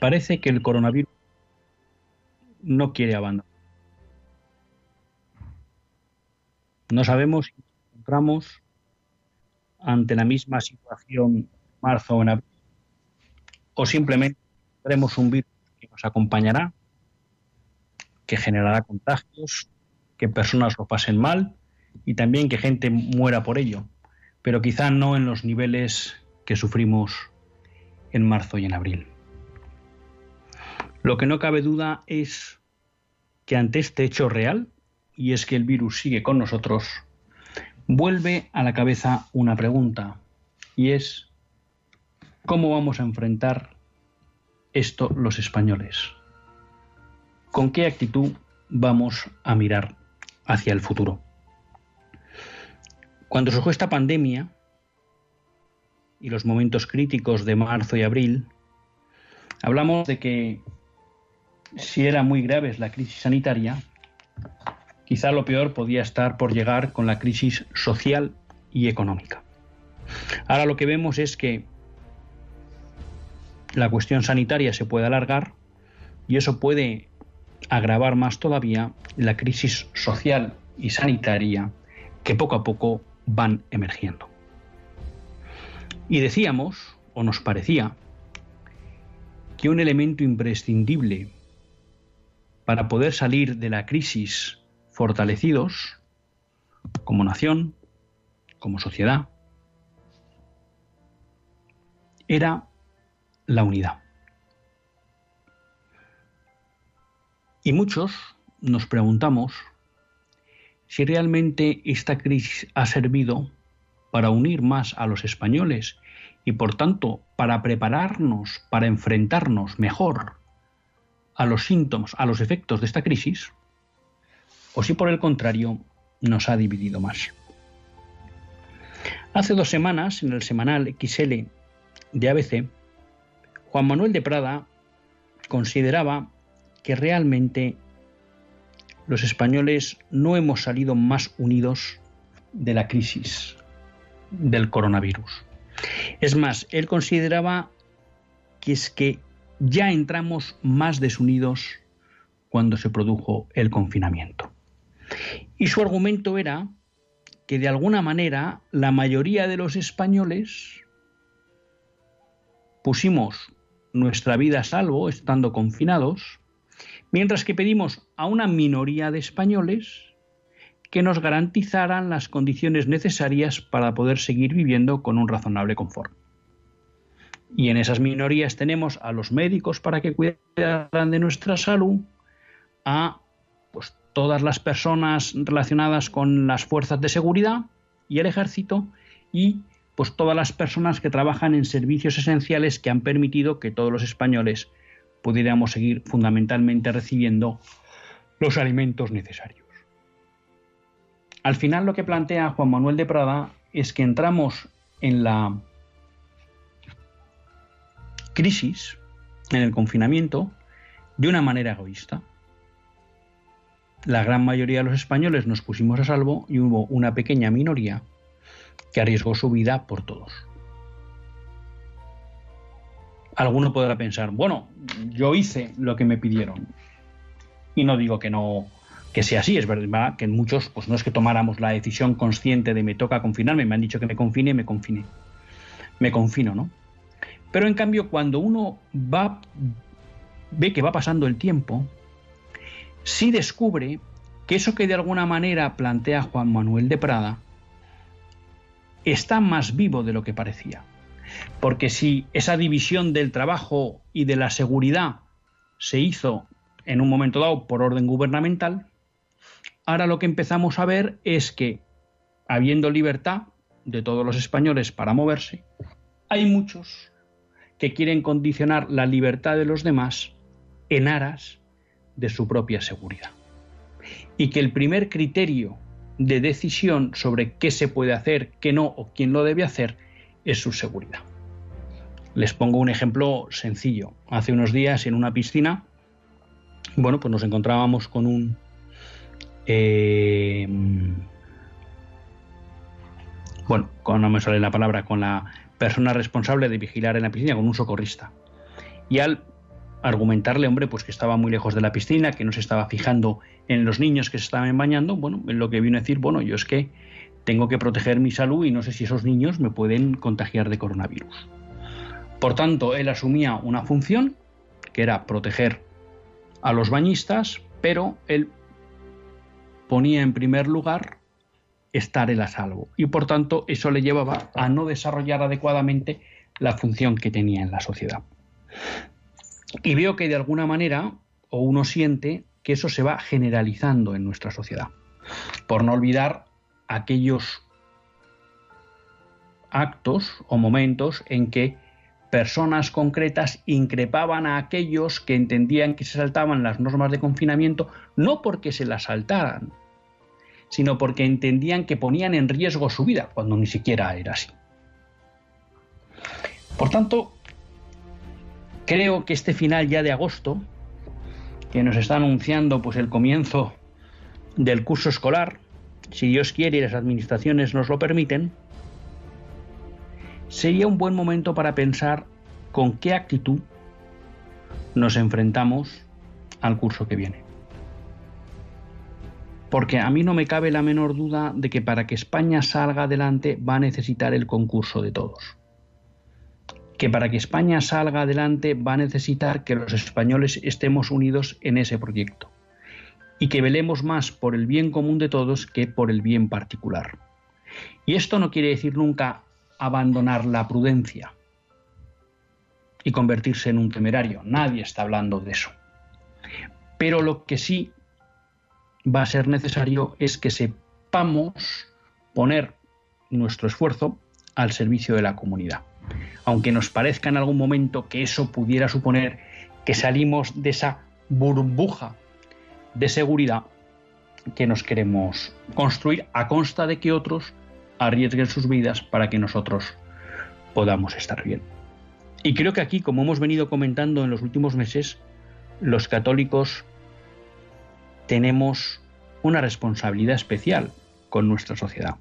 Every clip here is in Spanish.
Parece que el coronavirus no quiere abandonar. No sabemos si nos encontramos ante la misma situación marzo o en abril, o simplemente tendremos un virus que nos acompañará, que generará contagios, que personas lo pasen mal y también que gente muera por ello, pero quizá no en los niveles que sufrimos en marzo y en abril. Lo que no cabe duda es que ante este hecho real, y es que el virus sigue con nosotros, vuelve a la cabeza una pregunta, y es, ¿cómo vamos a enfrentar esto los españoles? ¿Con qué actitud vamos a mirar hacia el futuro? Cuando surgió esta pandemia y los momentos críticos de marzo y abril, hablamos de que si era muy grave la crisis sanitaria, quizá lo peor podía estar por llegar con la crisis social y económica. Ahora lo que vemos es que la cuestión sanitaria se puede alargar y eso puede agravar más todavía la crisis social y sanitaria que poco a poco van emergiendo. Y decíamos, o nos parecía, que un elemento imprescindible para poder salir de la crisis fortalecidos como nación, como sociedad, era la unidad. Y muchos nos preguntamos si realmente esta crisis ha servido para unir más a los españoles y por tanto para prepararnos para enfrentarnos mejor a los síntomas, a los efectos de esta crisis, o si por el contrario nos ha dividido más. Hace dos semanas, en el semanal XL de ABC, Juan Manuel de Prada consideraba que realmente los españoles no hemos salido más unidos de la crisis del coronavirus. Es más, él consideraba que es que ya entramos más desunidos cuando se produjo el confinamiento. Y su argumento era que de alguna manera la mayoría de los españoles pusimos nuestra vida a salvo estando confinados, mientras que pedimos a una minoría de españoles que nos garantizaran las condiciones necesarias para poder seguir viviendo con un razonable confort. Y en esas minorías tenemos a los médicos para que cuidaran de nuestra salud, a pues, todas las personas relacionadas con las fuerzas de seguridad y el ejército y pues todas las personas que trabajan en servicios esenciales que han permitido que todos los españoles pudiéramos seguir fundamentalmente recibiendo los alimentos necesarios. Al final lo que plantea Juan Manuel de Prada es que entramos en la crisis, en el confinamiento, de una manera egoísta. La gran mayoría de los españoles nos pusimos a salvo y hubo una pequeña minoría que arriesgó su vida por todos. Alguno podrá pensar, bueno, yo hice lo que me pidieron. Y no digo que no que sea así, es verdad que muchos pues no es que tomáramos la decisión consciente de me toca confinarme, me han dicho que me confine, me confine. Me confino, ¿no? Pero en cambio, cuando uno va, ve que va pasando el tiempo sí descubre que eso que de alguna manera plantea Juan Manuel de Prada está más vivo de lo que parecía. Porque si esa división del trabajo y de la seguridad se hizo en un momento dado por orden gubernamental, ahora lo que empezamos a ver es que, habiendo libertad de todos los españoles para moverse, hay muchos que quieren condicionar la libertad de los demás en aras de su propia seguridad y que el primer criterio de decisión sobre qué se puede hacer, qué no o quién lo debe hacer es su seguridad. Les pongo un ejemplo sencillo. Hace unos días en una piscina, bueno, pues nos encontrábamos con un eh, bueno, no me sale la palabra, con la persona responsable de vigilar en la piscina, con un socorrista. Y al argumentarle, hombre, pues que estaba muy lejos de la piscina, que no se estaba fijando en los niños que se estaban bañando, bueno, en lo que vino a decir, bueno, yo es que tengo que proteger mi salud y no sé si esos niños me pueden contagiar de coronavirus. Por tanto, él asumía una función, que era proteger a los bañistas, pero él ponía en primer lugar estar él a salvo. Y por tanto, eso le llevaba a no desarrollar adecuadamente la función que tenía en la sociedad. Y veo que de alguna manera, o uno siente, que eso se va generalizando en nuestra sociedad. Por no olvidar aquellos actos o momentos en que personas concretas increpaban a aquellos que entendían que se saltaban las normas de confinamiento, no porque se las saltaran, sino porque entendían que ponían en riesgo su vida, cuando ni siquiera era así. Por tanto, creo que este final ya de agosto, que nos está anunciando pues el comienzo del curso escolar, si Dios quiere y las administraciones nos lo permiten, sería un buen momento para pensar con qué actitud nos enfrentamos al curso que viene. Porque a mí no me cabe la menor duda de que para que España salga adelante va a necesitar el concurso de todos que para que España salga adelante va a necesitar que los españoles estemos unidos en ese proyecto y que velemos más por el bien común de todos que por el bien particular. Y esto no quiere decir nunca abandonar la prudencia y convertirse en un temerario. Nadie está hablando de eso. Pero lo que sí va a ser necesario es que sepamos poner nuestro esfuerzo al servicio de la comunidad aunque nos parezca en algún momento que eso pudiera suponer que salimos de esa burbuja de seguridad que nos queremos construir a consta de que otros arriesguen sus vidas para que nosotros podamos estar bien. Y creo que aquí, como hemos venido comentando en los últimos meses, los católicos tenemos una responsabilidad especial con nuestra sociedad.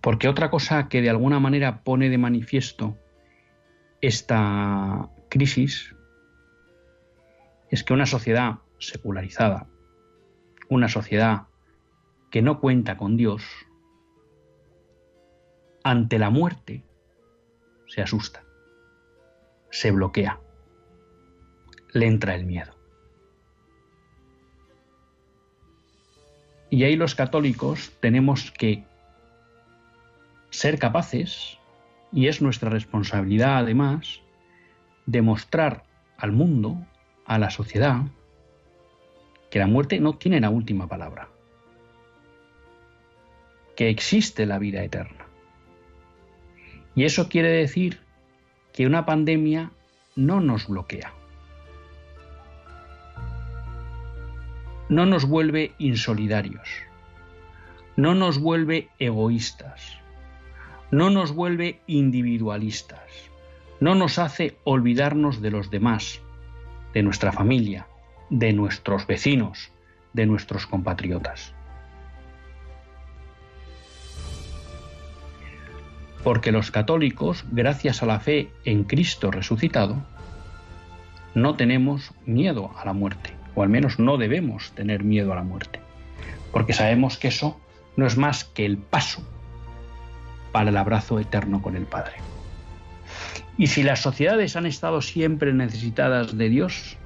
Porque otra cosa que de alguna manera pone de manifiesto esta crisis es que una sociedad secularizada, una sociedad que no cuenta con Dios, ante la muerte se asusta, se bloquea, le entra el miedo. Y ahí los católicos tenemos que ser capaces, y es nuestra responsabilidad además, demostrar al mundo, a la sociedad, que la muerte no tiene la última palabra, que existe la vida eterna. Y eso quiere decir que una pandemia no nos bloquea, no nos vuelve insolidarios, no nos vuelve egoístas, no nos vuelve individualistas, no nos hace olvidarnos de los demás, de nuestra familia, de nuestros vecinos, de nuestros compatriotas. Porque los católicos, gracias a la fe en Cristo resucitado, no tenemos miedo a la muerte, o al menos no debemos tener miedo a la muerte, porque sabemos que eso no es más que el paso para el abrazo eterno con el Padre. Y si las sociedades han estado siempre necesitadas de Dios,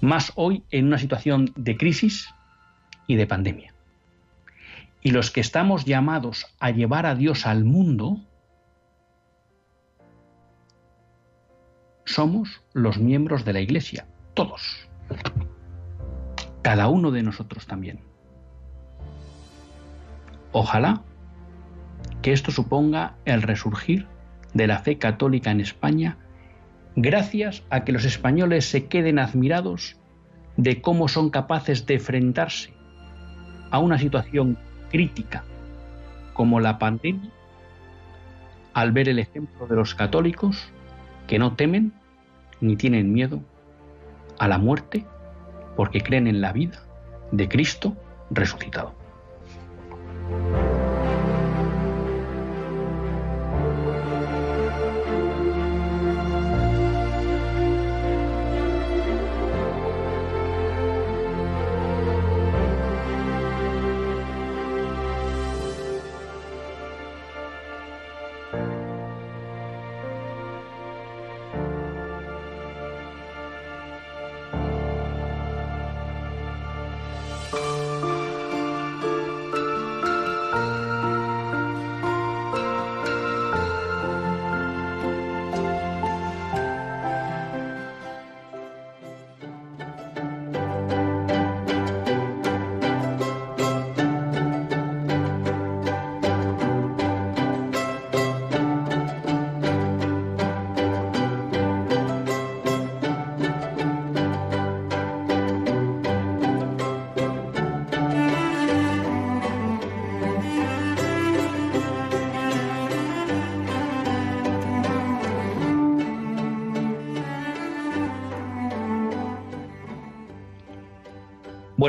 más hoy en una situación de crisis y de pandemia. Y los que estamos llamados a llevar a Dios al mundo, somos los miembros de la Iglesia, todos. Cada uno de nosotros también. Ojalá que esto suponga el resurgir de la fe católica en España gracias a que los españoles se queden admirados de cómo son capaces de enfrentarse a una situación crítica como la pandemia al ver el ejemplo de los católicos que no temen ni tienen miedo a la muerte porque creen en la vida de Cristo resucitado.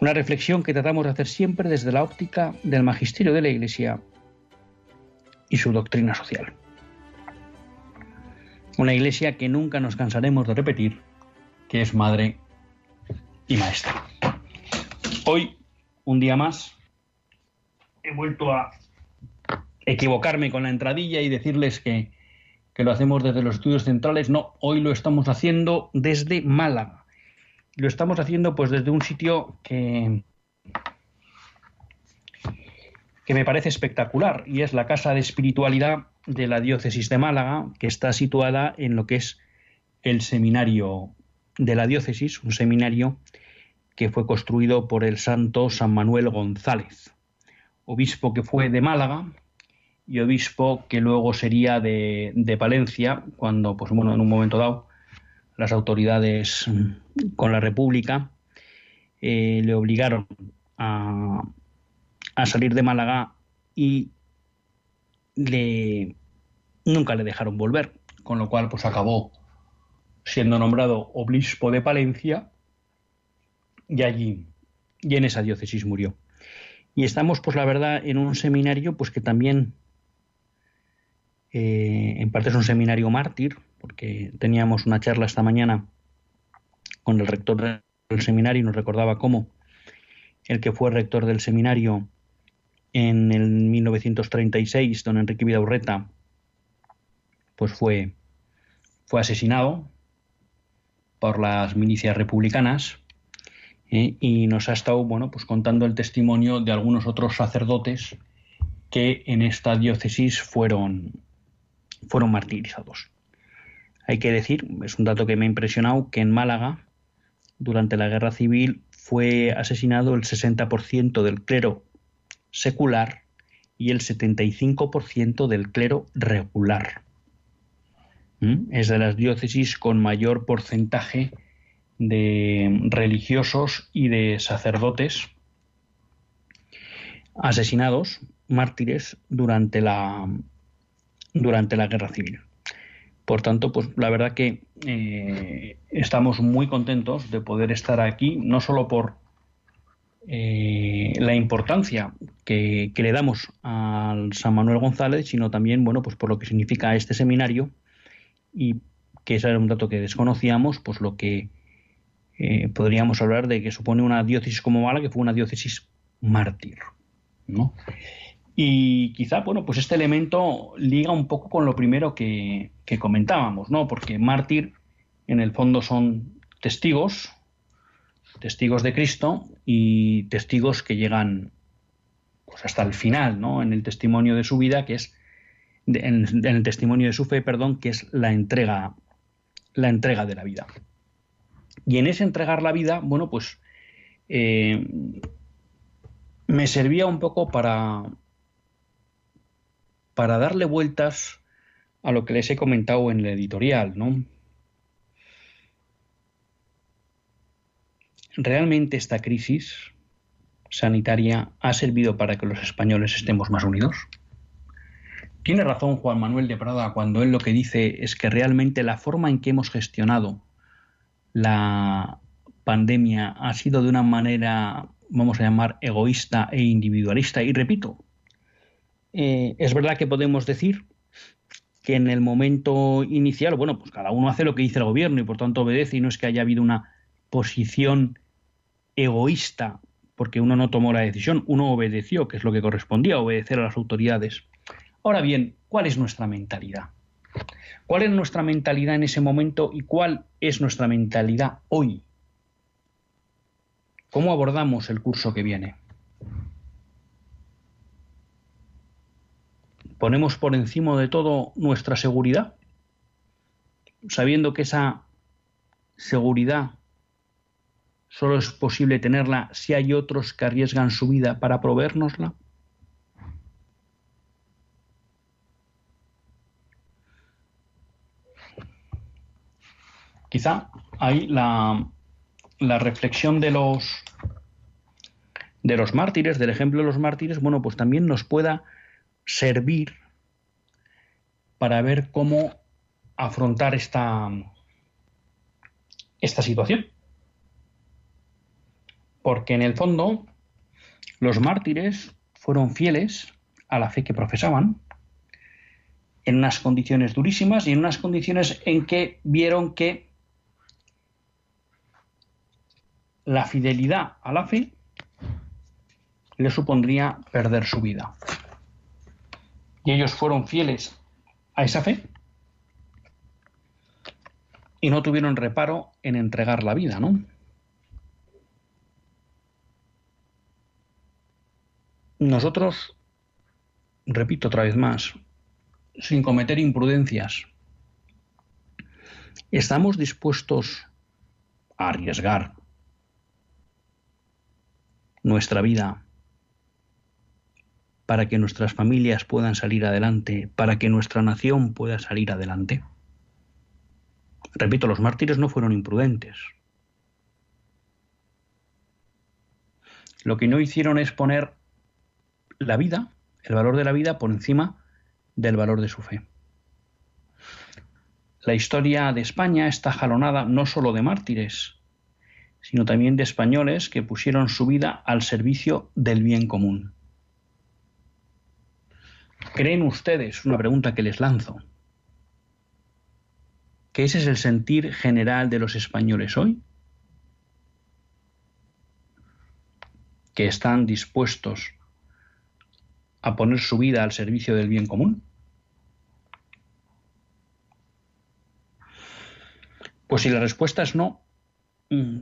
una reflexión que tratamos de hacer siempre desde la óptica del magisterio de la Iglesia y su doctrina social. Una Iglesia que nunca nos cansaremos de repetir que es madre y maestra. Hoy, un día más, he vuelto a equivocarme con la entradilla y decirles que, que lo hacemos desde los estudios centrales. No, hoy lo estamos haciendo desde Málaga lo estamos haciendo pues desde un sitio que, que me parece espectacular y es la Casa de Espiritualidad de la Diócesis de Málaga, que está situada en lo que es el seminario de la diócesis, un seminario que fue construido por el santo San Manuel González, obispo que fue de Málaga y obispo que luego sería de, de Palencia, cuando, pues bueno, en un momento dado, las autoridades con la República eh, le obligaron a, salir de Málaga y le, nunca le dejaron volver, con lo cual pues acabó siendo nombrado obispo de Palencia y allí y en esa diócesis murió. Y estamos pues la verdad en un seminario pues que también eh, en parte es un seminario mártir, porque teníamos una charla esta mañana con el rector del seminario nos recordaba cómo el que fue rector del seminario en el 1936, don Enrique Vidaurreta, pues fue, fue asesinado por las milicias republicanas ¿eh? y nos ha estado bueno, pues contando el testimonio de algunos otros sacerdotes que en esta diócesis fueron, fueron martirizados. Hay que decir, es un dato que me ha impresionado, que en Málaga, durante la guerra civil, fue asesinado el 60% del clero secular y el 75% del clero regular. ¿Mm? Es de las diócesis con mayor porcentaje de religiosos y de sacerdotes asesinados, mártires, durante la, durante la guerra civil. Por tanto, pues la verdad que eh, estamos muy contentos de poder estar aquí, no solo por eh, la importancia que, le damos al San Manuel González, sino también, bueno, pues por lo que significa este seminario y que ese era un dato que desconocíamos, pues lo que eh, podríamos hablar de que supone una diócesis como Mala, que fue una diócesis mártir, ¿no? Y quizá, bueno, pues este elemento liga un poco con lo primero que, comentábamos, ¿no? Porque mártir, en el fondo, son testigos, testigos de Cristo y testigos que llegan pues hasta el final, ¿no? En el testimonio de su vida, que es en, el testimonio de su fe, perdón, que es la entrega, la entrega de la vida. Y en ese entregar la vida, bueno, pues eh, me servía un poco para para darle vueltas a lo que les he comentado en el editorial, ¿no? ¿Realmente esta crisis sanitaria ha servido para que los españoles estemos más unidos? Tiene razón Juan Manuel de Prada cuando él lo que dice es que realmente la forma en que hemos gestionado la pandemia ha sido de una manera, vamos a llamar, egoísta e individualista. Y repito, eh, es verdad que podemos decir que en el momento inicial, bueno, pues cada uno hace lo que dice el gobierno y por tanto obedece y no es que haya habido una posición egoísta porque uno no tomó la decisión, uno obedeció, que es lo que correspondía, obedecer a las autoridades. Ahora bien, ¿cuál es nuestra mentalidad? ¿Cuál es nuestra mentalidad en ese momento y cuál es nuestra mentalidad hoy? ¿Cómo abordamos el curso que viene? ¿Ponemos por encima de todo nuestra seguridad? Sabiendo que esa seguridad solo es posible tenerla si hay otros que arriesgan su vida para proveérnosla? Quizá ahí la, la reflexión de los de los mártires, del ejemplo de los mártires, bueno, pues también nos pueda servir para ver cómo afrontar esta, esta situación porque en el fondo los mártires fueron fieles a la fe que profesaban, en unas condiciones durísimas y en unas condiciones en que vieron que la fidelidad a la fe le supondría perder su vida. Y ellos fueron fieles a esa fe y no tuvieron reparo en entregar la vida, ¿no? Nosotros, repito otra vez más, sin cometer imprudencias, ¿estamos dispuestos a arriesgar nuestra vida para que nuestras familias puedan salir adelante, para que nuestra nación pueda salir adelante? Repito, los mártires no fueron imprudentes. Lo que no hicieron es poner la vida, el valor de la vida por encima del valor de su fe. La historia de España está jalonada no solo de mártires, sino también de españoles que pusieron su vida al servicio del bien común. ¿Creen ustedes, una pregunta que les lanzo, que ese es el sentir general de los españoles hoy? ¿Que están dispuestos a poner su vida al servicio del bien común? Pues si la respuesta es no, mm,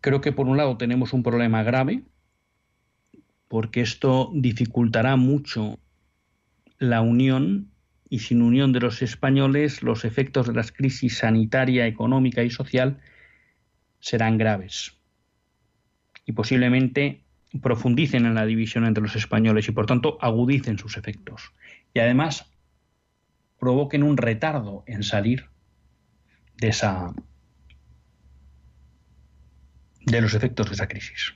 creo que por un lado tenemos un problema grave, porque esto dificultará mucho la unión y sin unión de los españoles los efectos de la crisis sanitaria, económica y social serán graves. Y posiblemente profundicen en la división entre los españoles y por tanto agudicen sus efectos. Y además provoquen un retardo en salir de esa de los efectos de esa crisis.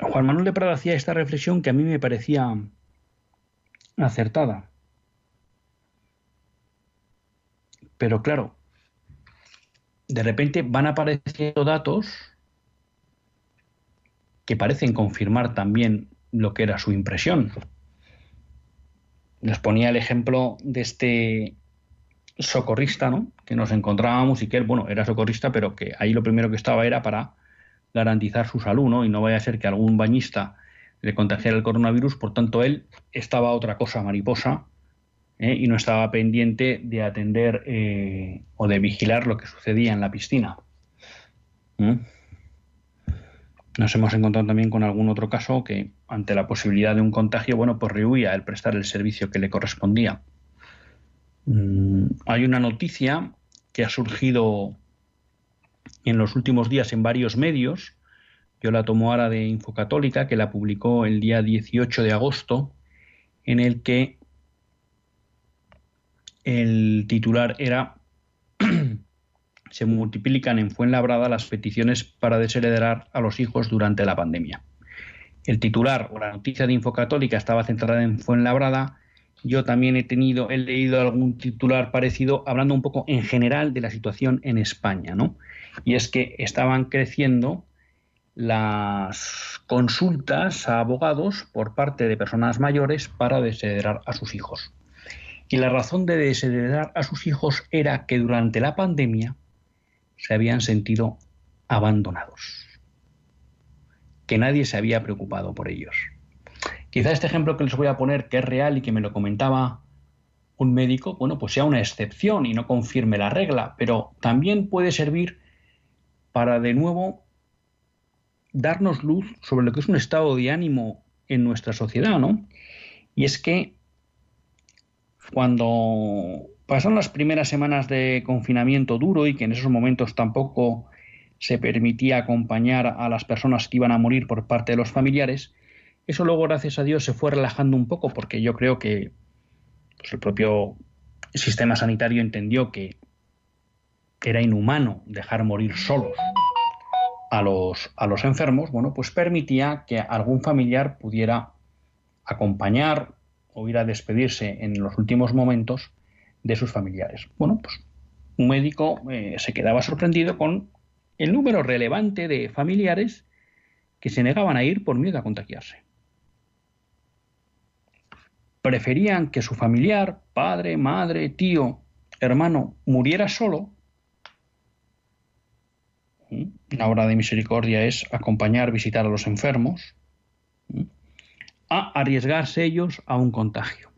Juan Manuel de Prada hacía esta reflexión que a mí me parecía acertada. Pero claro, de repente van apareciendo datos que parecen confirmar también lo que era su impresión. Les ponía el ejemplo de este socorrista, ¿no? Que nos encontrábamos y que él, bueno, era socorrista, pero que ahí lo primero que estaba era para garantizar su salud, ¿no? Y no vaya a ser que algún bañista le contagiara el coronavirus, por tanto él estaba otra cosa mariposa ¿eh? y no estaba pendiente de atender eh, o de vigilar lo que sucedía en la piscina. ¿Mm? Nos hemos encontrado también con algún otro caso que, ante la posibilidad de un contagio, bueno, pues rehuía el prestar el servicio que le correspondía. Mm, hay una noticia que ha surgido en los últimos días en varios medios. Yo la tomo ahora de Infocatólica, que la publicó el día 18 de agosto, en el que el titular era se multiplican en Fuenlabrada las peticiones para desheredar a los hijos durante la pandemia. El titular o la noticia de Infocatólica estaba centrada en Fuenlabrada. Yo también he tenido, he leído algún titular parecido hablando un poco en general de la situación en España, ¿no? Y es que estaban creciendo las consultas a abogados por parte de personas mayores para desheredar a sus hijos. Y la razón de desheredar a sus hijos era que durante la pandemia se habían sentido abandonados, que nadie se había preocupado por ellos. Quizá este ejemplo que les voy a poner, que es real y que me lo comentaba un médico, bueno, pues sea una excepción y no confirme la regla, pero también puede servir para de nuevo darnos luz sobre lo que es un estado de ánimo en nuestra sociedad, ¿no? Y es que cuando pasaron las primeras semanas de confinamiento duro y que en esos momentos tampoco se permitía acompañar a las personas que iban a morir por parte de los familiares, eso luego, gracias a Dios, se fue relajando un poco porque yo creo que pues, el propio sistema sanitario entendió que era inhumano dejar morir solos a los, a los enfermos, bueno, pues permitía que algún familiar pudiera acompañar o ir a despedirse en los últimos momentos de sus familiares. Bueno, pues un médico eh, se quedaba sorprendido con el número relevante de familiares que se negaban a ir por miedo a contagiarse. Preferían que su familiar, padre, madre, tío, hermano, muriera solo. La obra de misericordia es acompañar, visitar a los enfermos, a arriesgarse ellos a un contagio.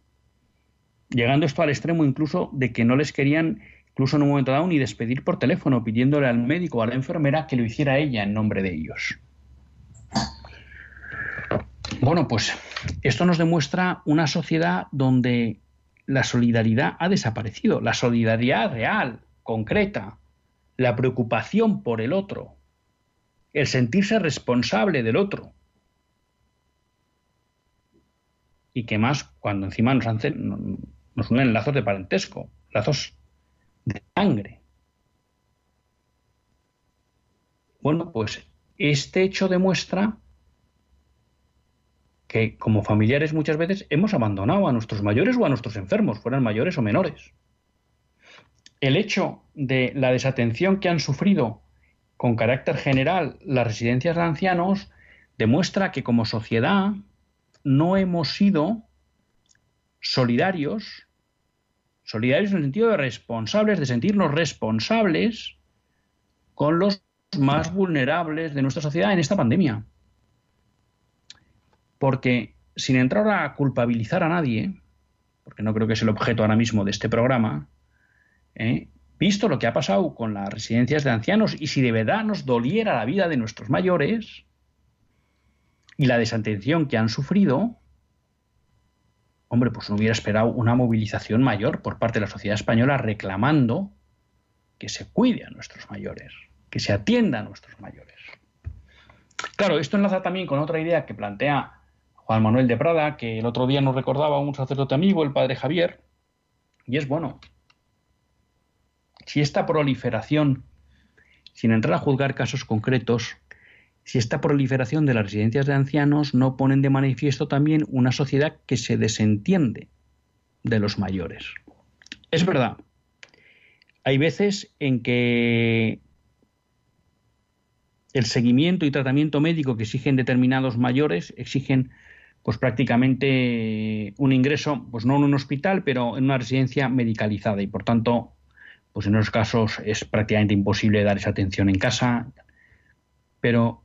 Llegando esto al extremo incluso de que no les querían, incluso en un momento dado, ni despedir por teléfono, pidiéndole al médico o a la enfermera que lo hiciera ella en nombre de ellos. Bueno, pues esto nos demuestra una sociedad donde la solidaridad ha desaparecido, la solidaridad real, concreta, la preocupación por el otro, el sentirse responsable del otro. y que más cuando encima nos, nos unen lazos de parentesco, lazos de sangre. Bueno, pues este hecho demuestra que como familiares muchas veces hemos abandonado a nuestros mayores o a nuestros enfermos, fueran mayores o menores. El hecho de la desatención que han sufrido con carácter general las residencias de ancianos demuestra que como sociedad no hemos sido solidarios, solidarios en el sentido de responsables, de sentirnos responsables con los más vulnerables de nuestra sociedad en esta pandemia. Porque sin entrar a culpabilizar a nadie, porque no creo que es el objeto ahora mismo de este programa, ¿eh? visto lo que ha pasado con las residencias de ancianos y si de verdad nos doliera la vida de nuestros mayores, y la desatención que han sufrido, hombre, pues no hubiera esperado una movilización mayor por parte de la sociedad española reclamando que se cuide a nuestros mayores, que se atienda a nuestros mayores. Claro, esto enlaza también con otra idea que plantea Juan Manuel de Prada, que el otro día nos recordaba un sacerdote amigo, el padre Javier, y es bueno, si esta proliferación, sin entrar a juzgar casos concretos, si esta proliferación de las residencias de ancianos no ponen de manifiesto también una sociedad que se desentiende de los mayores. Es verdad, hay veces en que el seguimiento y tratamiento médico que exigen determinados mayores exigen pues prácticamente un ingreso, pues no en un hospital, pero en una residencia medicalizada y por tanto, pues en esos casos es prácticamente imposible dar esa atención en casa. Pero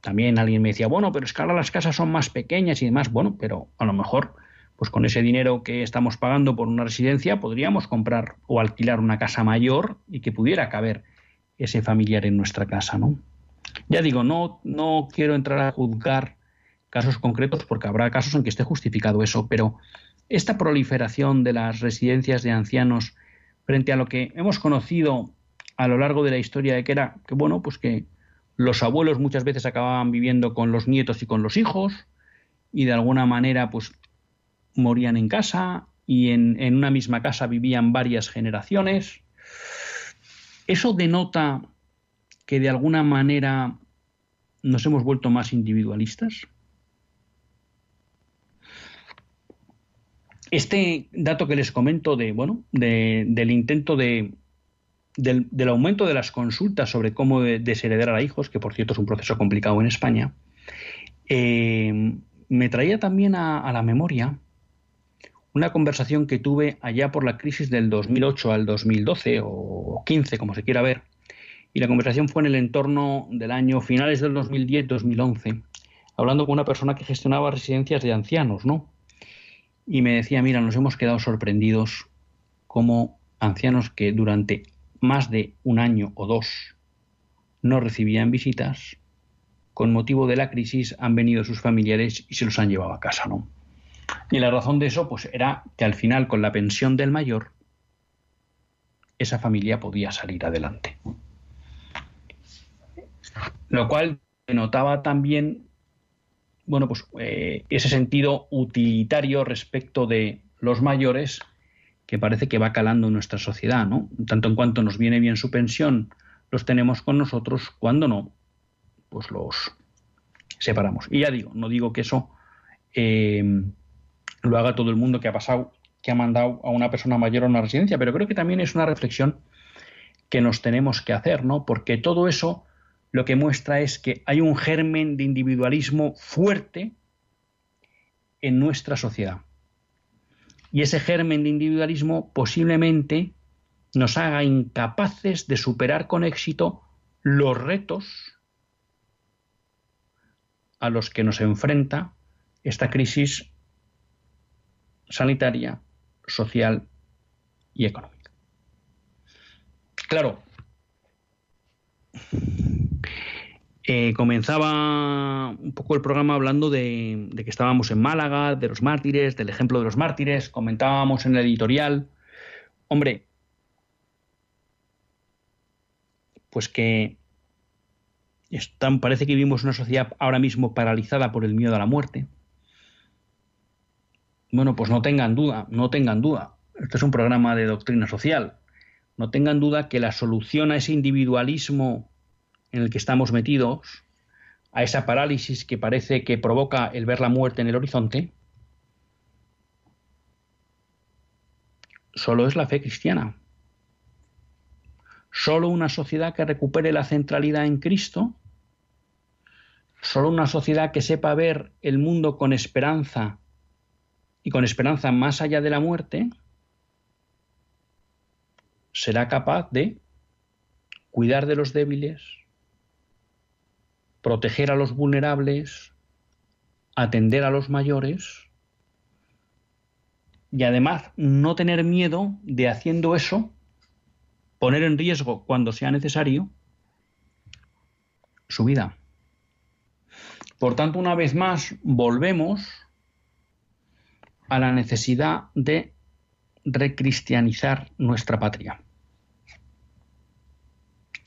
también alguien me decía, bueno, pero es que ahora las casas son más pequeñas y demás. Bueno, pero a lo mejor, pues con ese dinero que estamos pagando por una residencia, podríamos comprar o alquilar una casa mayor y que pudiera caber ese familiar en nuestra casa, ¿no? Ya digo, no, no quiero entrar a juzgar casos concretos porque habrá casos en que esté justificado eso, pero esta proliferación de las residencias de ancianos frente a lo que hemos conocido a lo largo de la historia de que era que bueno, pues que los abuelos muchas veces acababan viviendo con los nietos y con los hijos y de alguna manera pues morían en casa y en, en una misma casa vivían varias generaciones. Eso denota que de alguna manera nos hemos vuelto más individualistas. Este dato que les comento de, bueno, del intento de, del, aumento de las consultas sobre cómo desheredar a hijos, que por cierto es un proceso complicado en España, eh, me traía también a, la memoria una conversación que tuve allá por la crisis del 2008 al 2012 o 15, como se quiera ver, y la conversación fue en el entorno del año finales del 2010-2011, hablando con una persona que gestionaba residencias de ancianos, ¿no? Y me decía, mira, nos hemos quedado sorprendidos como ancianos que durante más de un año o dos no recibían visitas, con motivo de la crisis han venido sus familiares y se los han llevado a casa, ¿no? Y la razón de eso, pues era que al final, con la pensión del mayor, esa familia podía salir adelante. Lo cual denotaba también, bueno, pues eh, ese sentido utilitario respecto de los mayores que parece que va calando en nuestra sociedad, ¿no? Tanto en cuanto nos viene bien su pensión, los tenemos con nosotros, cuando no, pues los separamos. Y ya digo, no digo que eso eh, lo haga todo el mundo que ha pasado, que ha mandado a una persona mayor a una residencia, pero creo que también es una reflexión que nos tenemos que hacer, ¿no? Porque todo eso lo que muestra es que hay un germen de individualismo fuerte en nuestra sociedad. Y ese germen de individualismo posiblemente nos haga incapaces de superar con éxito los retos a los que nos enfrenta esta crisis sanitaria, social y económica. Claro, eh, comenzaba un poco el programa hablando de, que estábamos en Málaga, de los mártires, del ejemplo de los mártires, comentábamos en el editorial, hombre, pues que están, parece que vivimos una sociedad ahora mismo paralizada por el miedo a la muerte. Bueno, pues no tengan duda, no tengan duda. Este es un programa de doctrina social. No tengan duda que la solución a ese individualismo en el que estamos metidos, a esa parálisis que parece que provoca el ver la muerte en el horizonte, solo es la fe cristiana. Solo una sociedad que recupere la centralidad en Cristo, solo una sociedad que sepa ver el mundo con esperanza y con esperanza más allá de la muerte, será capaz de cuidar de los débiles, proteger a los vulnerables, atender a los mayores y además no tener miedo de haciendo eso poner en riesgo cuando sea necesario su vida. Por tanto, una vez más, volvemos a la necesidad de recristianizar nuestra patria.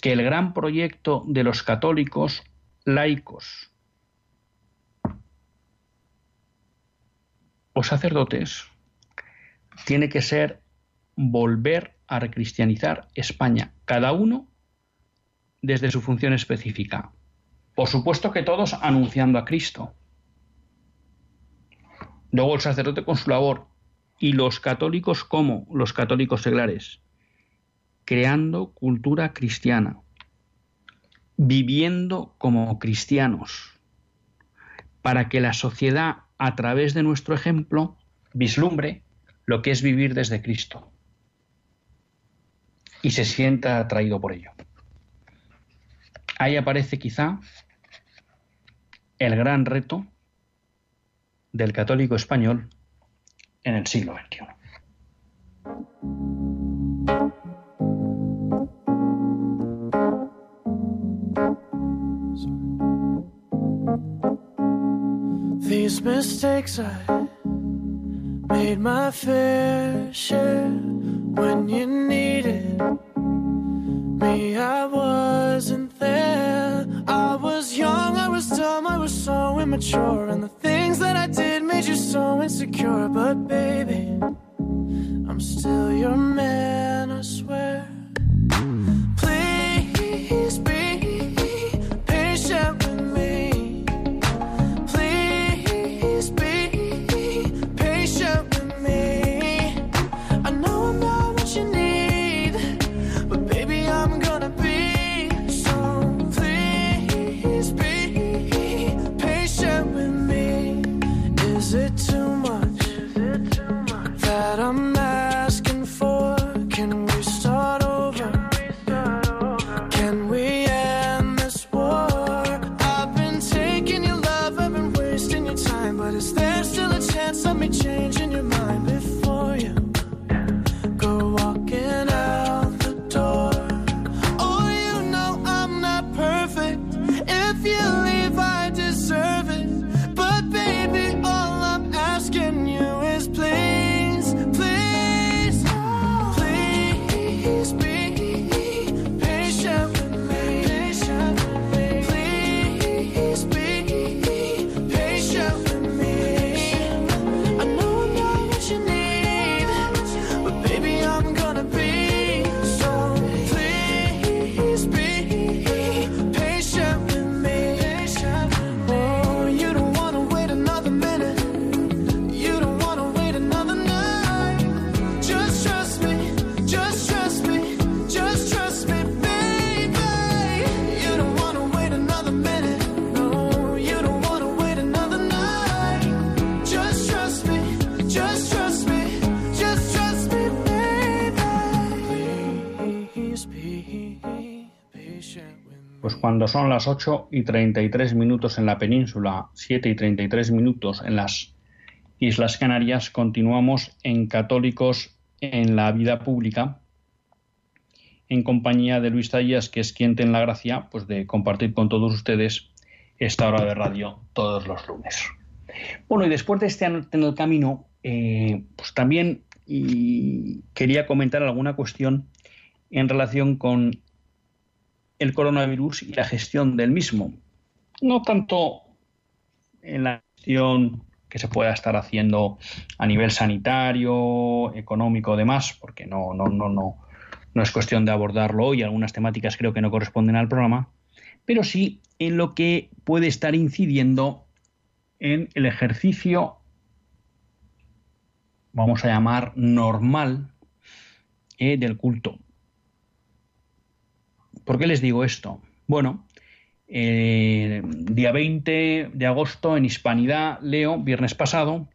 Que el gran proyecto de los católicos laicos o sacerdotes tiene que ser volver a recristianizar España, cada uno desde su función específica. Por supuesto que todos anunciando a Cristo. Luego el sacerdote con su labor y los católicos como los católicos seglares, creando cultura cristiana, viviendo como cristianos, para que la sociedad, a través de nuestro ejemplo, vislumbre lo que es vivir desde Cristo y se sienta atraído por ello. Ahí aparece quizá el gran reto del católico español en el siglo XXI. These mistakes I made my fair share when you needed me. I wasn't there. I was young, I was dumb, I was so immature, and the things that I did made you so insecure. But baby, I'm still your man, I swear. Cuando son las 8 y 33 minutos en la península, 7 y 33 minutos en las Islas Canarias, continuamos en Católicos en la vida pública, en compañía de Luis Tallas, que es quien tiene la gracia pues, de compartir con todos ustedes esta hora de radio todos los lunes. Bueno, y después de este en el camino, eh, pues también quería comentar alguna cuestión en relación con el coronavirus y la gestión del mismo. No tanto en la gestión que se pueda estar haciendo a nivel sanitario, económico, demás, porque no, no, no, no, no es cuestión de abordarlo hoy. Algunas temáticas creo que no corresponden al programa, pero sí en lo que puede estar incidiendo en el ejercicio, vamos a llamar normal, eh, del culto. ¿Por qué les digo esto? Bueno, eh, día 20 de agosto en Hispanidad, leo, viernes pasado,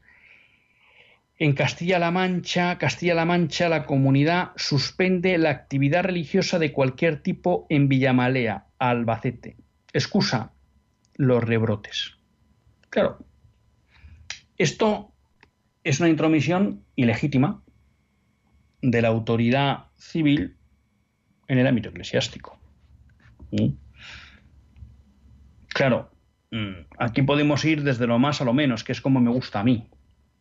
en Castilla-La Mancha, Castilla-La Mancha, la comunidad suspende la actividad religiosa de cualquier tipo en Villamalea, Albacete. Excusa, los rebrotes. Claro, esto es una intromisión ilegítima de la autoridad civil en el ámbito eclesiástico. Claro, mm, aquí podemos ir desde lo más a lo menos, que es como me gusta a mí.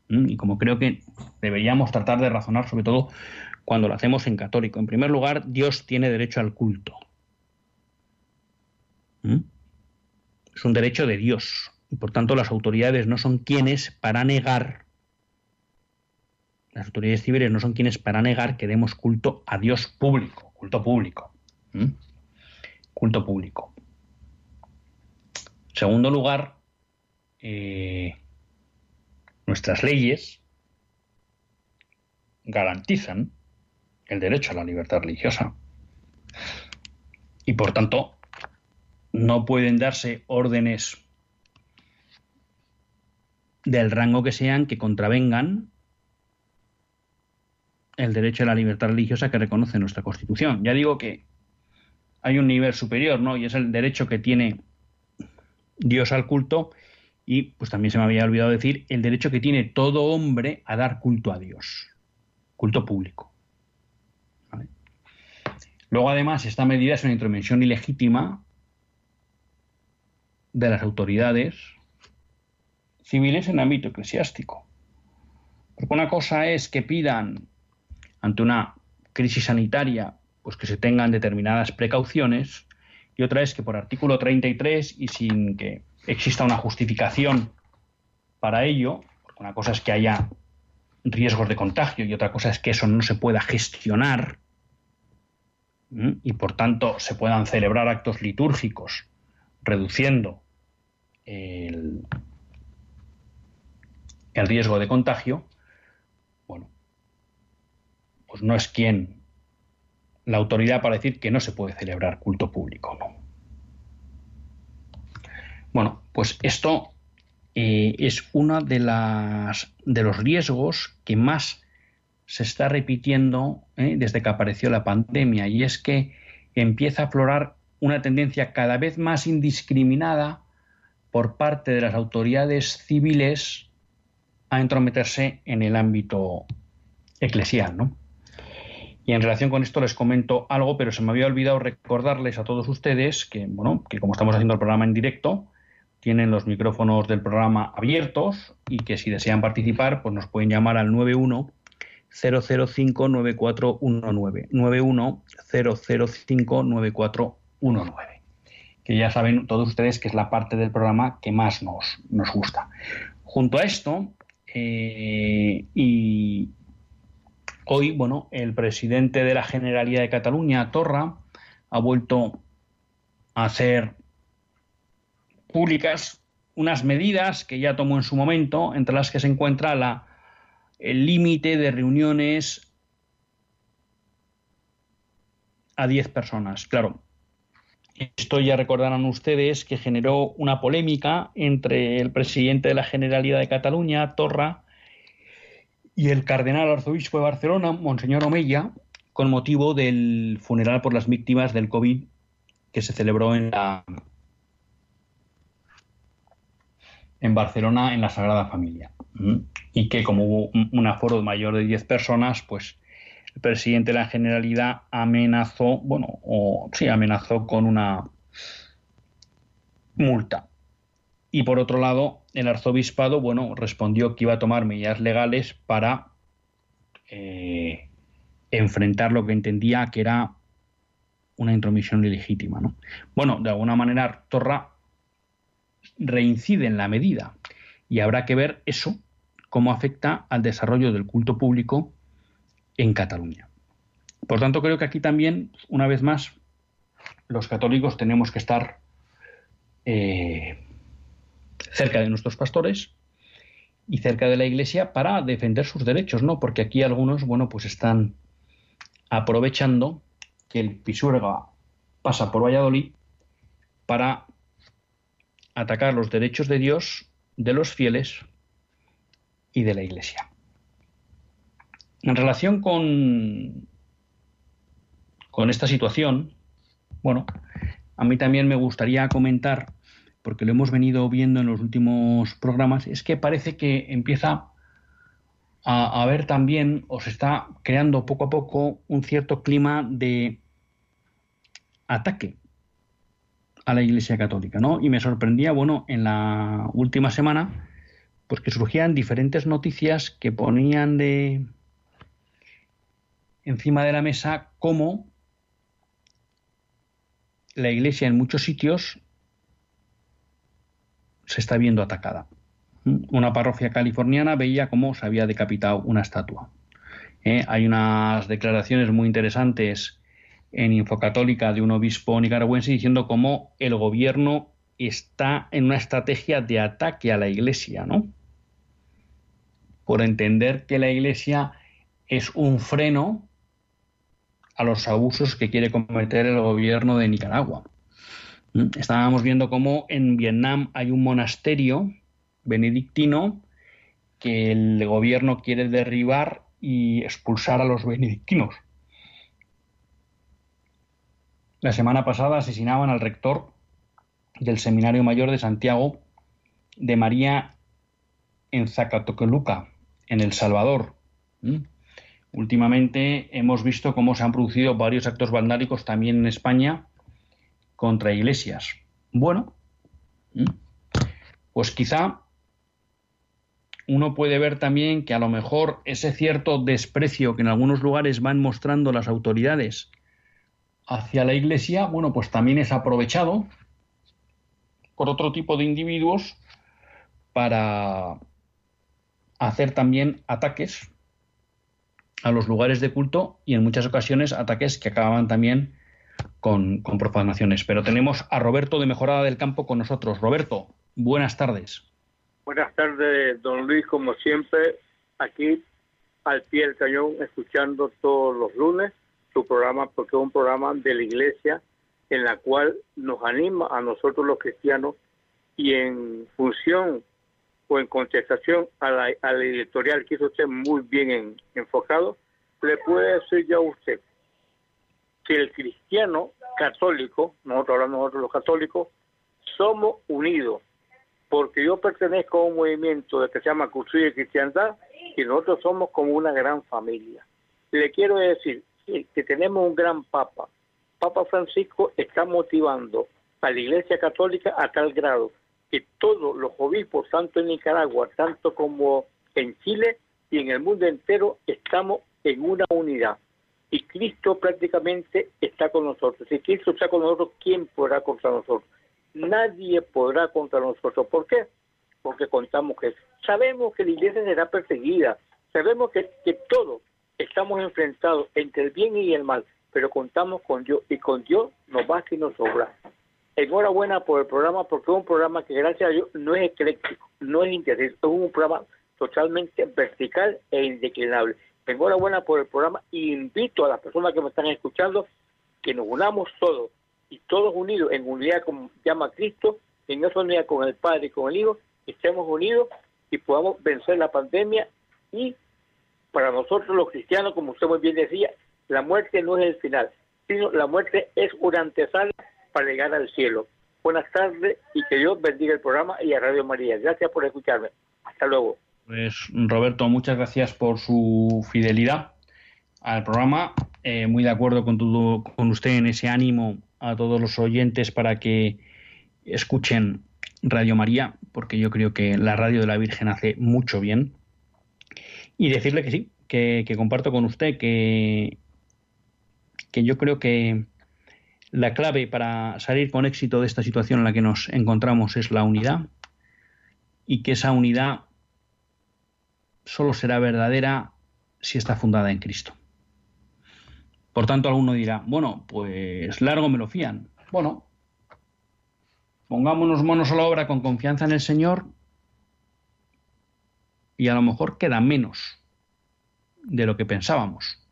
Y como creo que deberíamos tratar de razonar, sobre todo cuando lo hacemos en católico. En primer lugar, Dios tiene derecho al culto. Es un derecho de Dios. Y por tanto, las autoridades no son quienes para negar, las autoridades civiles no son quienes para negar que demos culto a Dios público, culto público culto público. En segundo lugar, eh, nuestras leyes garantizan el derecho a la libertad religiosa. Y por tanto, no pueden darse órdenes del rango que sean que contravengan el derecho a la libertad religiosa que reconoce nuestra Constitución. Ya digo que hay un nivel superior, ¿no? Y es el derecho que tiene Dios al culto y, pues también se me había olvidado decir, el derecho que tiene todo hombre a dar culto a Dios, culto público. Luego, además, esta medida es una intervención ilegítima de las autoridades civiles en ámbito eclesiástico. Porque una cosa es que pidan ante una crisis sanitaria pues que se tengan determinadas precauciones y otra es que por artículo 33 y sin que exista una justificación para ello, porque una cosa es que haya riesgos de contagio y otra cosa es que eso no se pueda gestionar y por tanto se puedan celebrar actos litúrgicos reduciendo el, el riesgo de contagio, bueno, pues no es quien la autoridad para decir que no se puede celebrar culto público. Bueno, pues esto eh, es uno de, las, de los riesgos que más se está repitiendo eh, desde que apareció la pandemia y es que empieza a aflorar una tendencia cada vez más indiscriminada por parte de las autoridades civiles a entrometerse en el ámbito eclesial, ¿no? Y en relación con esto les comento algo, pero se me había olvidado recordarles a todos ustedes que, bueno, que como estamos haciendo el programa en directo, tienen los micrófonos del programa abiertos y que si desean participar, pues nos pueden llamar al 91 005 9419 91 005 9419 que ya saben todos ustedes que es la parte del programa que más nos, nos gusta. Junto a esto, eh, y, Hoy, bueno, el presidente de la Generalidad de Cataluña, Torra, ha vuelto a hacer públicas unas medidas que ya tomó en su momento, entre las que se encuentra la, el límite de reuniones a 10 personas. Claro, esto ya recordarán ustedes que generó una polémica entre el presidente de la Generalidad de Cataluña, Torra, y el cardenal arzobispo de Barcelona, Monseñor Omeya, con motivo del funeral por las víctimas del COVID que se celebró en la en Barcelona en la Sagrada Familia. Y que como hubo un aforo mayor de 10 personas, pues el presidente de la Generalidad amenazó, bueno, o sí, amenazó con una multa. Y por otro lado, el arzobispado, bueno, respondió que iba a tomar medidas legales para eh, enfrentar lo que entendía que era una intromisión ilegítima. ¿no? Bueno, de alguna manera Torra reincide en la medida y habrá que ver eso cómo afecta al desarrollo del culto público en Cataluña. Por tanto, creo que aquí también, una vez más, los católicos tenemos que estar eh, cerca de nuestros pastores y cerca de la iglesia para defender sus derechos, ¿no? Porque aquí algunos, bueno, pues están aprovechando que el Pisuerga pasa por Valladolid para atacar los derechos de Dios, de los fieles y de la iglesia. En relación con, con esta situación, bueno, a mí también me gustaría comentar porque lo hemos venido viendo en los últimos programas, es que parece que empieza a haber también, o se está creando poco a poco, un cierto clima de ataque a la Iglesia Católica, ¿no? Y me sorprendía, bueno, en la última semana, pues que surgían diferentes noticias que ponían de encima de la mesa cómo la Iglesia en muchos sitios se está viendo atacada. Una parroquia californiana veía cómo se había decapitado una estatua. ¿eh? Hay unas declaraciones muy interesantes en Infocatólica de un obispo nicaragüense diciendo cómo el gobierno está en una estrategia de ataque a la iglesia, ¿no? Por entender que la iglesia es un freno a los abusos que quiere cometer el gobierno de Nicaragua. Estábamos viendo cómo en Vietnam hay un monasterio benedictino que el gobierno quiere derribar y expulsar a los benedictinos. La semana pasada asesinaban al rector del Seminario Mayor de Santiago de María en Zacatoqueluca, en El Salvador. Últimamente hemos visto cómo se han producido varios actos vandálicos también en España contra iglesias. Bueno, pues quizá uno puede ver también que a lo mejor ese cierto desprecio que en algunos lugares van mostrando las autoridades hacia la Iglesia, bueno, pues también es aprovechado por otro tipo de individuos para hacer también ataques a los lugares de culto y en muchas ocasiones ataques que acababan también con, con, profanaciones. Pero tenemos a Roberto de Mejorada del Campo con nosotros. Roberto, buenas tardes. Buenas tardes, don Luis, como siempre, aquí al pie del cañón, escuchando todos los lunes su programa porque es un programa de la iglesia en la cual nos anima a nosotros los cristianos y en función o en contestación a la, editorial que hizo usted muy bien enfocado, le puede decir ya a usted que el cristiano católico, nosotros hablamos nosotros los católicos, somos unidos, porque yo pertenezco a un movimiento que se llama Cultura y Cristiandad y nosotros somos como una gran familia. Le quiero decir, que tenemos un gran papa. Papa Francisco está motivando a la Iglesia Católica a tal grado que todos los obispos, tanto en Nicaragua, tanto como en Chile y en el mundo entero, estamos en una unidad. Y Cristo prácticamente está con nosotros. Si Cristo está con nosotros, ¿quién podrá contra nosotros? Nadie podrá contra nosotros. ¿Por qué? Porque contamos que sabemos que la iglesia será perseguida, sabemos que, que todo, estamos enfrentados entre el bien y el mal, pero contamos con Dios y con Dios nos basta y nos sobra. Enhorabuena por el programa, porque es un programa que gracias a Dios no es ecléctico, no es interés, es un programa totalmente vertical e indeclinable. Enhorabuena por el programa y invito a las personas que me están escuchando que nos unamos todos y todos unidos en unidad como llama Cristo, en esa unidad con el Padre y con el Hijo, estemos unidos y podamos vencer la pandemia y para nosotros los cristianos, como usted muy bien decía, la muerte no es el final, sino la muerte es una antesala para llegar al cielo. Buenas tardes y que Dios bendiga el programa y a Radio María. Gracias por escucharme. Hasta luego. Pues Roberto, muchas gracias por su fidelidad al programa. Eh, muy de acuerdo con, con usted en ese ánimo a todos los oyentes para que escuchen Radio María, porque yo creo que la radio de la Virgen hace mucho bien y decirle que sí, que, comparto con usted que yo creo que la clave para salir con éxito de esta situación en la que nos encontramos es la unidad y que esa unidad solo será verdadera si está fundada en Cristo. Por tanto, alguno dirá, bueno, pues largo me lo fían. Bueno, pongámonos manos a la obra con confianza en el Señor y a lo mejor queda menos de lo que pensábamos,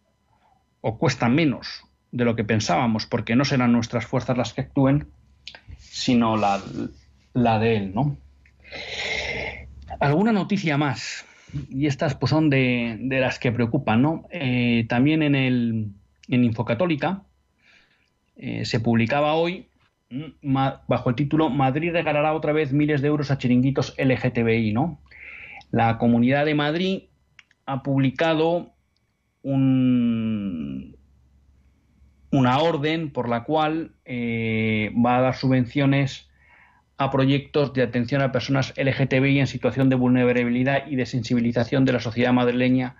o cuesta menos de lo que pensábamos, porque no serán nuestras fuerzas las que actúen, sino la, la de él, ¿no? Alguna noticia más, y estas pues son de, las que preocupan, ¿no? Eh, también en el en Infocatólica eh, se publicaba hoy mm, bajo el título Madrid regalará otra vez miles de euros a chiringuitos LGTBI, ¿no? La Comunidad de Madrid ha publicado una orden por la cual eh, va a dar subvenciones a proyectos de atención a personas LGTBI en situación de vulnerabilidad y de sensibilización de la sociedad madrileña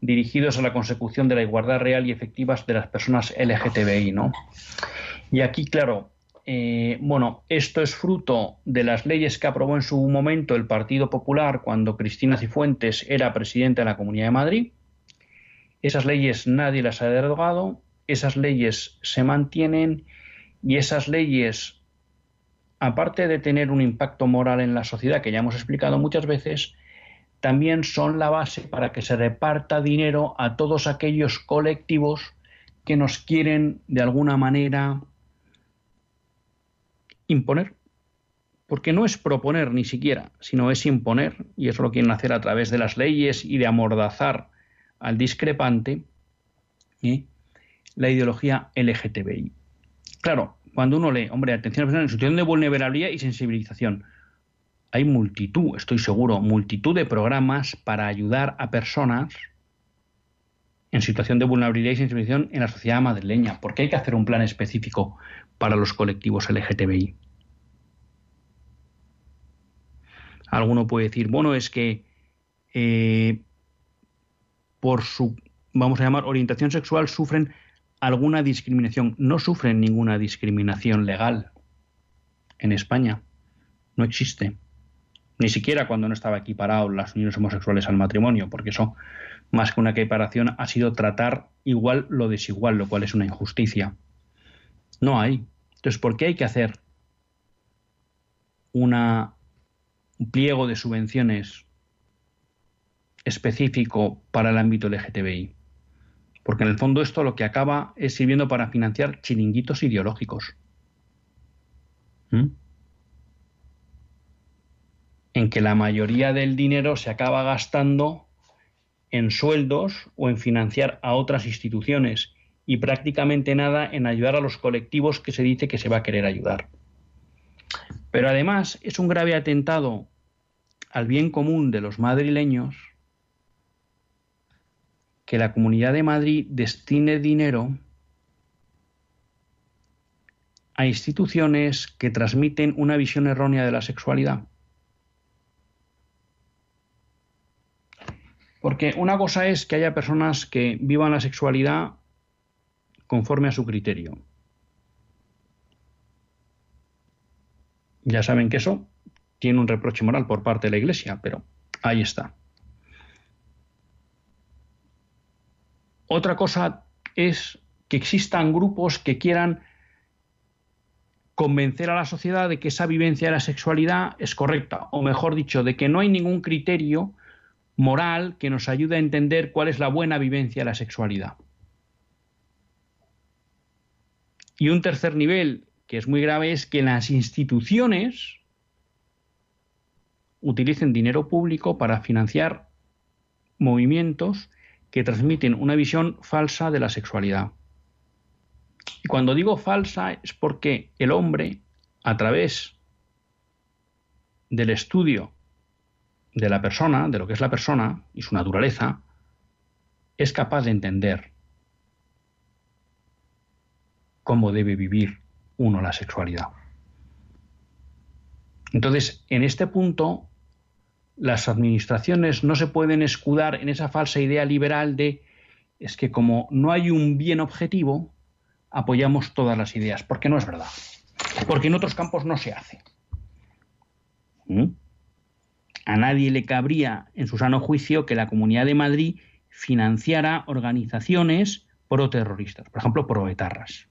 dirigidos a la consecución de la igualdad real y efectiva de las personas LGTBI, ¿no? Y aquí, claro, eh, bueno, esto es fruto de las leyes que aprobó en su momento el Partido Popular cuando Cristina Cifuentes era presidenta de la Comunidad de Madrid. Esas leyes nadie las ha derogado, esas leyes se mantienen y esas leyes, aparte de tener un impacto moral en la sociedad, que ya hemos explicado muchas veces, también son la base para que se reparta dinero a todos aquellos colectivos que nos quieren de alguna manera imponer. Porque no es proponer ni siquiera, sino es imponer, y eso lo quieren hacer a través de las leyes y de amordazar al discrepante, ¿eh? la ideología LGTBI. Claro, cuando uno lee, hombre, atención a en situación de vulnerabilidad y sensibilización, hay multitud, estoy seguro, multitud de programas para ayudar a personas en situación de vulnerabilidad y sensibilización en la sociedad madrileña. ¿Por qué hay que hacer un plan específico para los colectivos LGTBI? Alguno puede decir, bueno, es que eh, por su, vamos a llamar, orientación sexual sufren alguna discriminación. No sufren ninguna discriminación legal en España. No existe. Ni siquiera cuando no estaba equiparado las uniones homosexuales al matrimonio, porque eso, más que una equiparación, ha sido tratar igual lo desigual, lo cual es una injusticia. No hay. Entonces, ¿por qué hay que hacer un pliego de subvenciones específico para el ámbito LGTBI? Porque en el fondo esto lo que acaba es sirviendo para financiar chiringuitos ideológicos. ¿Mm? En que la mayoría del dinero se acaba gastando en sueldos o en financiar a otras instituciones y prácticamente nada en ayudar a los colectivos que se dice que se va a querer ayudar. Pero además es un grave atentado al bien común de los madrileños que la Comunidad de Madrid destine dinero a instituciones que transmiten una visión errónea de la sexualidad. Porque una cosa es que haya personas que vivan la sexualidad conforme a su criterio. Ya saben que eso tiene un reproche moral por parte de la Iglesia, pero ahí está. Otra cosa es que existan grupos que quieran convencer a la sociedad de que esa vivencia de la sexualidad es correcta, o mejor dicho, de que no hay ningún criterio moral que nos ayude a entender cuál es la buena vivencia de la sexualidad. Y un tercer nivel, que es muy grave, es que las instituciones utilicen dinero público para financiar movimientos que transmiten una visión falsa de la sexualidad. Y cuando digo falsa es porque el hombre, a través del estudio de la persona, de lo que es la persona y su naturaleza, es capaz de entender cómo debe vivir uno la sexualidad. Entonces, en este punto, las administraciones no se pueden escudar en esa falsa idea liberal de es que como no hay un bien objetivo, apoyamos todas las ideas, porque no es verdad. Porque en otros campos no se hace. ¿Mm? A nadie le cabría en su sano juicio que la Comunidad de Madrid financiara organizaciones pro-terroristas, por ejemplo, pro-etarras.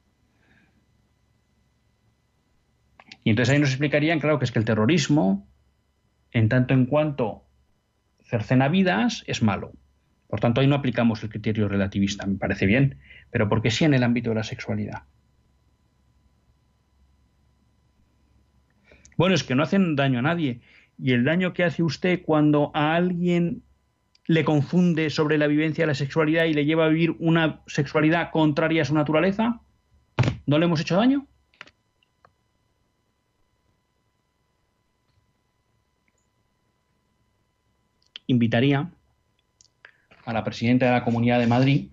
Y entonces ahí nos explicarían, claro, que es que el terrorismo en tanto en cuanto cercena vidas, es malo. Por tanto, ahí no aplicamos el criterio relativista, me parece bien, pero porque sí en el ámbito de la sexualidad. Bueno, es que no hacen daño a nadie. Y el daño que hace usted cuando a alguien le confunde sobre la vivencia de la sexualidad y le lleva a vivir una sexualidad contraria a su naturaleza, ¿no le hemos hecho daño? Invitaría a la presidenta de la Comunidad de Madrid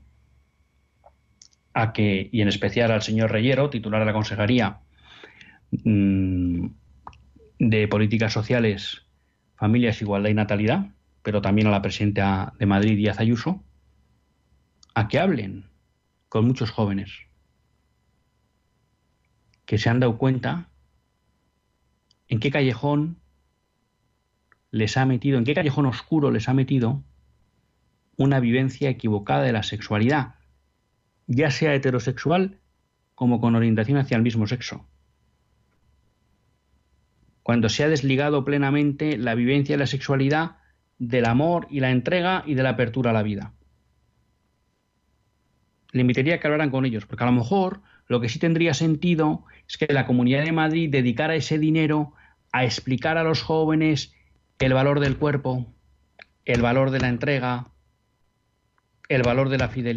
a que, y en especial al señor Reyero, titular de la Consejería mm, de Políticas Sociales, Familias, Igualdad y Natalidad, pero también a la presidenta de Madrid, Díaz Ayuso, a que hablen con muchos jóvenes que se han dado cuenta en qué callejón les ha metido, en qué callejón oscuro les ha metido una vivencia equivocada de la sexualidad, ya sea heterosexual como con orientación hacia el mismo sexo. Cuando se ha desligado plenamente la vivencia de la sexualidad del amor y la entrega y de la apertura a la vida. Le invitaría a que hablaran con ellos, porque a lo mejor lo que sí tendría sentido es que la Comunidad de Madrid dedicara ese dinero a explicar a los jóvenes el valor del cuerpo, el valor de la entrega, el valor de la fidelidad.